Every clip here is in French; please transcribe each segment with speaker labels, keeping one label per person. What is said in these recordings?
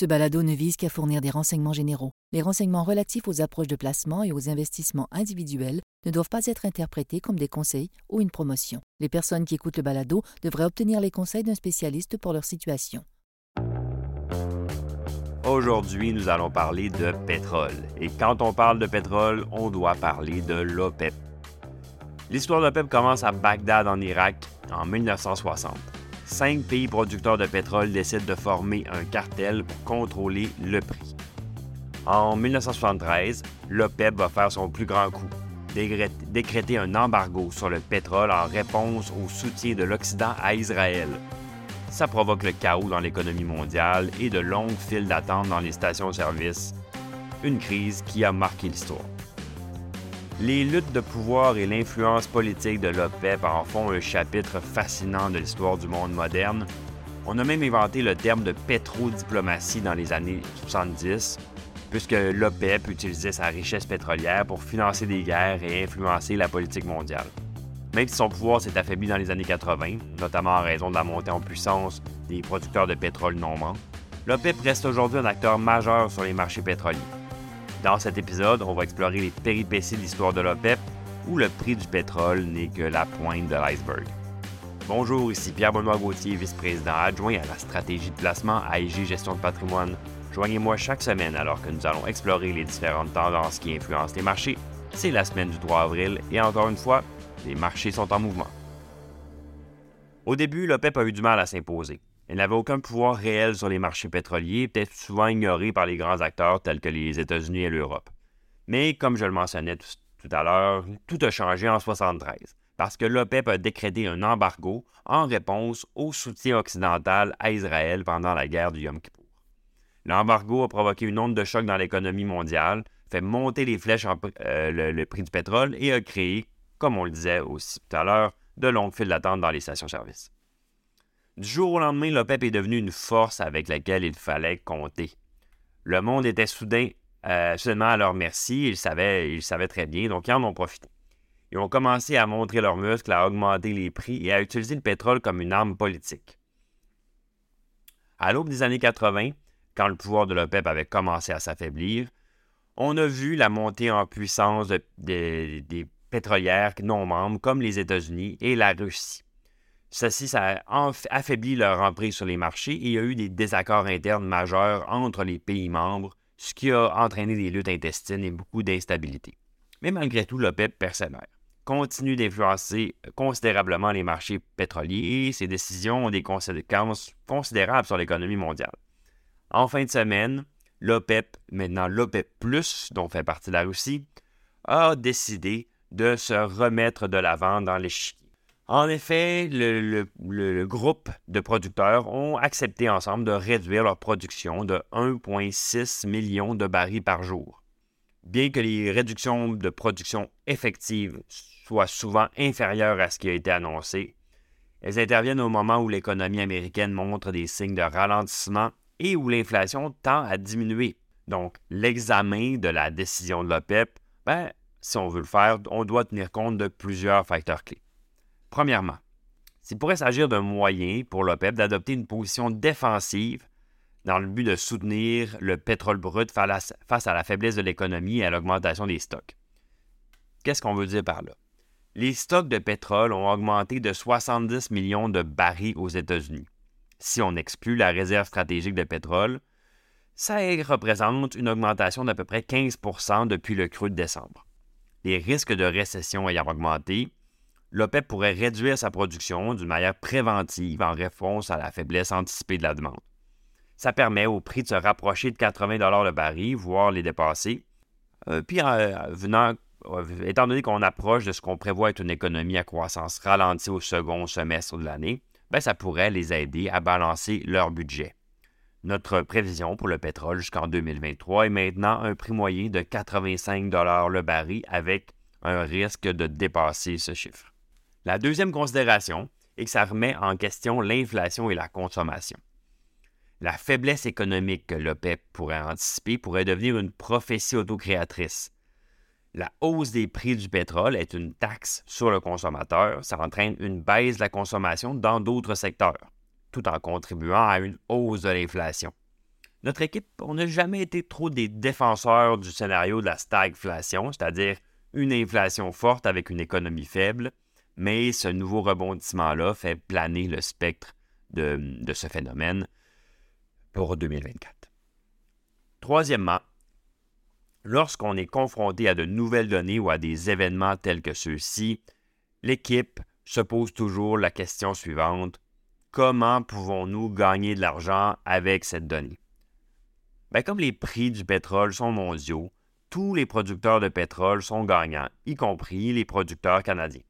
Speaker 1: Ce balado ne vise qu'à fournir des renseignements généraux. Les renseignements relatifs aux approches de placement et aux investissements individuels ne doivent pas être interprétés comme des conseils ou une promotion. Les personnes qui écoutent le balado devraient obtenir les conseils d'un spécialiste pour leur situation.
Speaker 2: Aujourd'hui, nous allons parler de pétrole. Et quand on parle de pétrole, on doit parler de l'OPEP. L'histoire de l'OPEP commence à Bagdad en Irak en 1960 cinq pays producteurs de pétrole décident de former un cartel pour contrôler le prix. En 1973, l'OPEP va faire son plus grand coup, décréter un embargo sur le pétrole en réponse au soutien de l'Occident à Israël. Ça provoque le chaos dans l'économie mondiale et de longues files d'attente dans les stations-service, une crise qui a marqué l'histoire. Les luttes de pouvoir et l'influence politique de l'OPEP en font un chapitre fascinant de l'histoire du monde moderne. On a même inventé le terme de pétrodiplomatie dans les années 70, puisque l'OPEP utilisait sa richesse pétrolière pour financer des guerres et influencer la politique mondiale. Même si son pouvoir s'est affaibli dans les années 80, notamment en raison de la montée en puissance des producteurs de pétrole normands, l'OPEP reste aujourd'hui un acteur majeur sur les marchés pétroliers. Dans cet épisode, on va explorer les péripéties de l'histoire de l'OPEP, où le prix du pétrole n'est que la pointe de l'iceberg. Bonjour, ici Pierre Benoît Gauthier, vice-président adjoint à la stratégie de placement à IG Gestion de patrimoine. Joignez-moi chaque semaine alors que nous allons explorer les différentes tendances qui influencent les marchés. C'est la semaine du 3 avril et encore une fois, les marchés sont en mouvement. Au début, l'OPEP a eu du mal à s'imposer. Elle n'avait aucun pouvoir réel sur les marchés pétroliers, peut-être souvent ignoré par les grands acteurs tels que les États-Unis et l'Europe. Mais comme je le mentionnais tout, à l'heure, tout a changé en 1973, parce que l'OPEP a décrété un embargo en réponse au soutien occidental à Israël pendant la guerre du Yom Kippour. L'embargo a provoqué une onde de choc dans l'économie mondiale, fait monter les flèches euh, le, le, prix du pétrole et a créé, comme on le disait aussi tout à l'heure, de longues files d'attente dans les stations-service. Du jour au lendemain, l'OPEP est devenu une force avec laquelle il fallait compter. Le monde était soudain, euh, soudainement à leur merci, ils savaient, ils savaient très bien, donc ils en ont profité. Ils ont commencé à montrer leurs muscles, à augmenter les prix et à utiliser le pétrole comme une arme politique. À l'aube des années 80, quand le pouvoir de l'OPEP avait commencé à s'affaiblir, on a vu la montée en puissance des pétrolières non membres comme les États-Unis et la Russie. Ceci, a affaibli leur emprise sur les marchés et il y a eu des désaccords internes majeurs entre les pays membres, ce qui a entraîné des luttes intestines et beaucoup d'instabilité. Mais malgré tout, l'OPEP persévère, continue d'influencer considérablement les marchés pétroliers et ses décisions ont des conséquences considérables sur l'économie mondiale. En fin de semaine, l'OPEP, maintenant l'OPEP, dont fait partie la Russie, a décidé de se remettre de l'avant dans l'échiquier en effet, le, groupe de producteurs ont accepté ensemble de réduire leur production de 1,6 million de barils par jour. Bien que les réductions de production effectives soient souvent inférieures à ce qui a été annoncé, elles interviennent au moment où l'économie américaine montre des signes de ralentissement et où l'inflation tend à diminuer. Donc, l'examen de la décision de l'OPEP, ben, si on veut le faire, on doit tenir compte de plusieurs facteurs clés. Premièrement, il pourrait s'agir d'un moyen pour l'OPEP d'adopter une position défensive dans le but de soutenir le pétrole brut face à la faiblesse de l'économie et à l'augmentation des stocks. Qu'est-ce qu'on veut dire par là? Les stocks de pétrole ont augmenté de 70 millions de barils aux États-Unis. Si on exclut la réserve stratégique de pétrole, ça représente une augmentation d'à peu près 15% depuis le creux de décembre. Les risques de récession ayant augmenté, l'OPEP pourrait réduire sa production d'une manière préventive en réponse à la faiblesse anticipée de la demande. Ça permet au prix de se rapprocher de 80 le baril, voire les dépasser. Euh, puis, venant, euh, étant donné qu'on approche de ce qu'on prévoit être une économie à croissance ralentie au second semestre de l'année, ben, ça pourrait les aider à balancer leur budget. Notre prévision pour le pétrole jusqu'en 2023 est maintenant un prix moyen de 85 le baril avec un risque de dépasser ce chiffre. La deuxième considération est que ça remet en question l'inflation et la consommation. La faiblesse économique que l'OPEP pourrait anticiper pourrait devenir une prophétie autocréatrice. La hausse des prix du pétrole est une taxe sur le consommateur, ça entraîne une baisse de la consommation dans d'autres secteurs, tout en contribuant à une hausse de l'inflation. Notre équipe, on n'a jamais été trop des défenseurs du scénario de la stagflation, c'est-à-dire une inflation forte avec une économie faible, mais ce nouveau rebondissement-là fait planer le spectre de, ce phénomène pour 2024. Troisièmement, lorsqu'on est confronté à de nouvelles données ou à des événements tels que ceux-ci, l'équipe se pose toujours la question suivante. Comment pouvons-nous gagner de l'argent avec cette donnée? Bien, comme les prix du pétrole sont mondiaux, tous les producteurs de pétrole sont gagnants, y compris les producteurs canadiens.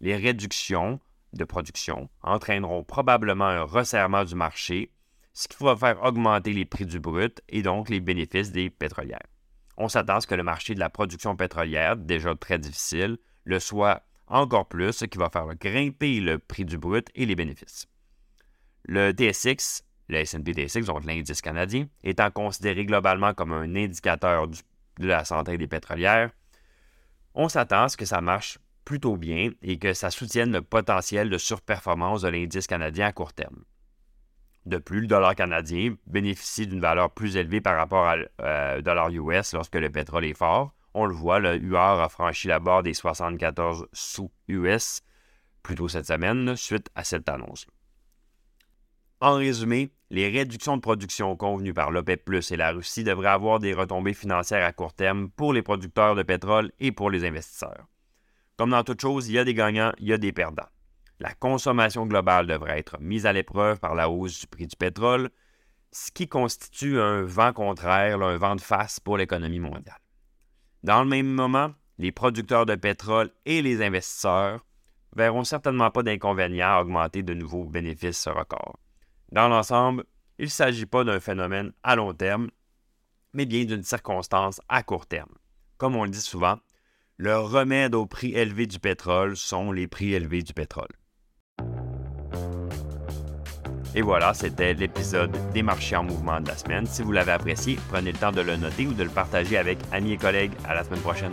Speaker 2: Les réductions de production entraîneront probablement un resserrement du marché, ce qui va faire augmenter les prix du brut et donc les bénéfices des pétrolières. On s'attend à ce que le marché de la production pétrolière, déjà très difficile, le soit encore plus, ce qui va faire grimper le prix du brut et les bénéfices. Le TSX le S&P TSX, donc l'indice canadien, étant considéré globalement comme un indicateur de la santé des pétrolières, on s'attend à ce que ça marche plutôt bien et que ça soutienne le potentiel de surperformance de l'indice canadien à court terme. De plus, le dollar canadien bénéficie d'une valeur plus élevée par rapport au euh, dollar US lorsque le pétrole est fort. On le voit, le UR a franchi la barre des 74 sous US plus tôt cette semaine suite à cette annonce. En résumé, les réductions de production convenues par l'OPEP et la Russie devraient avoir des retombées financières à court terme pour les producteurs de pétrole et pour les investisseurs. Comme dans toute chose, il y a des gagnants, il y a des perdants. La consommation globale devrait être mise à l'épreuve par la hausse du prix du pétrole, ce qui constitue un vent contraire, un vent de face pour l'économie mondiale. Dans le même moment, les producteurs de pétrole et les investisseurs verront certainement pas d'inconvénients à augmenter de nouveaux bénéfices records. Dans l'ensemble, il ne s'agit pas d'un phénomène à long terme, mais bien d'une circonstance à court terme. Comme on le dit souvent, le remède au prix élevé du pétrole sont les prix élevés du pétrole. Et voilà, c'était l'épisode des marchés en mouvement de la semaine. Si vous l'avez apprécié, prenez le temps de le noter ou de le partager avec amis et collègues. À la semaine prochaine.